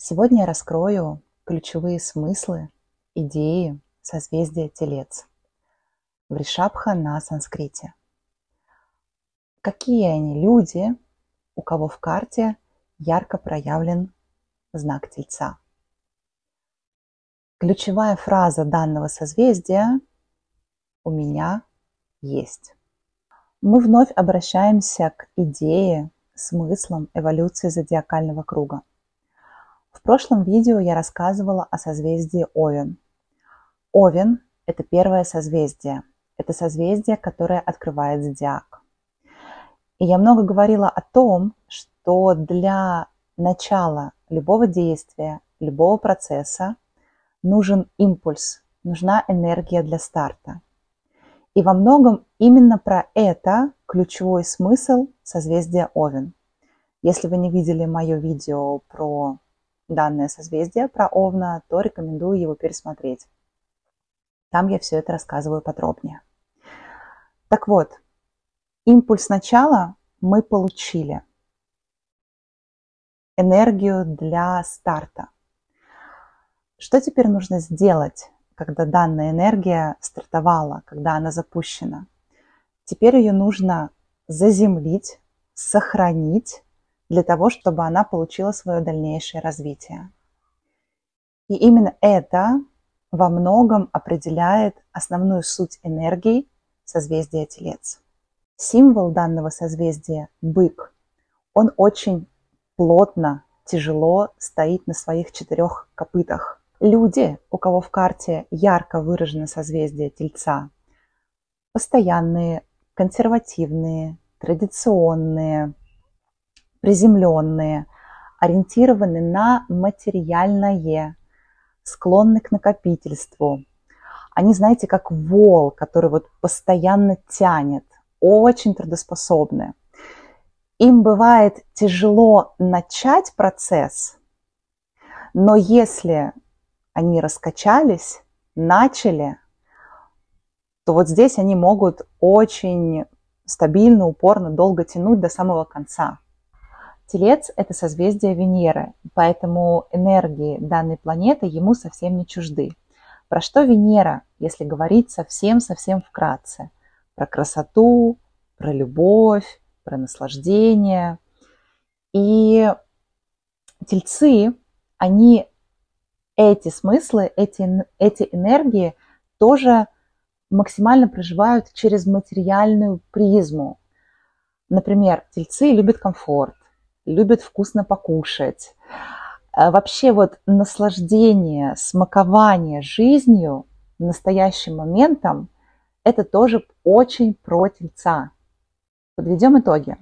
Сегодня я раскрою ключевые смыслы, идеи созвездия Телец. Вришабха на санскрите. Какие они люди, у кого в карте ярко проявлен знак Тельца? Ключевая фраза данного созвездия «У меня есть». Мы вновь обращаемся к идее, смыслам эволюции зодиакального круга. В прошлом видео я рассказывала о созвездии Овен. Овен – это первое созвездие. Это созвездие, которое открывает зодиак. И я много говорила о том, что для начала любого действия, любого процесса нужен импульс, нужна энергия для старта. И во многом именно про это ключевой смысл созвездия Овен. Если вы не видели мое видео про данное созвездие про Овна, то рекомендую его пересмотреть. Там я все это рассказываю подробнее. Так вот, импульс начала мы получили. Энергию для старта. Что теперь нужно сделать, когда данная энергия стартовала, когда она запущена? Теперь ее нужно заземлить, сохранить для того, чтобы она получила свое дальнейшее развитие. И именно это во многом определяет основную суть энергии созвездия Телец. Символ данного созвездия – бык. Он очень плотно, тяжело стоит на своих четырех копытах. Люди, у кого в карте ярко выражено созвездие Тельца, постоянные, консервативные, традиционные, приземленные, ориентированы на материальное, склонны к накопительству. Они, знаете, как вол, который вот постоянно тянет, очень трудоспособны. Им бывает тяжело начать процесс, но если они раскачались, начали, то вот здесь они могут очень стабильно, упорно, долго тянуть до самого конца. Телец – это созвездие Венеры, поэтому энергии данной планеты ему совсем не чужды. Про что Венера, если говорить совсем-совсем вкратце? Про красоту, про любовь, про наслаждение. И тельцы, они эти смыслы, эти, эти энергии тоже максимально проживают через материальную призму. Например, тельцы любят комфорт, любят вкусно покушать. А вообще вот наслаждение, смакование жизнью, настоящим моментом, это тоже очень про тельца. Подведем итоги.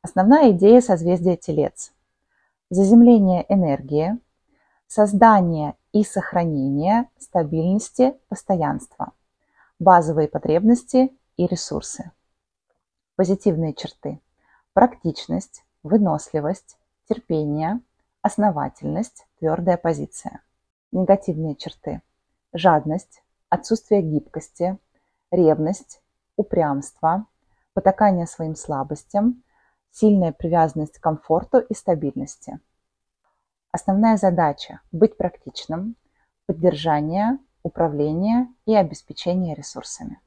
Основная идея созвездия Телец. Заземление энергии, создание и сохранение стабильности, постоянства, базовые потребности и ресурсы. Позитивные черты. Практичность, выносливость, терпение, основательность, твердая позиция. Негативные черты. Жадность, отсутствие гибкости, ревность, упрямство, потакание своим слабостям, сильная привязанность к комфорту и стабильности. Основная задача – быть практичным, поддержание, управление и обеспечение ресурсами.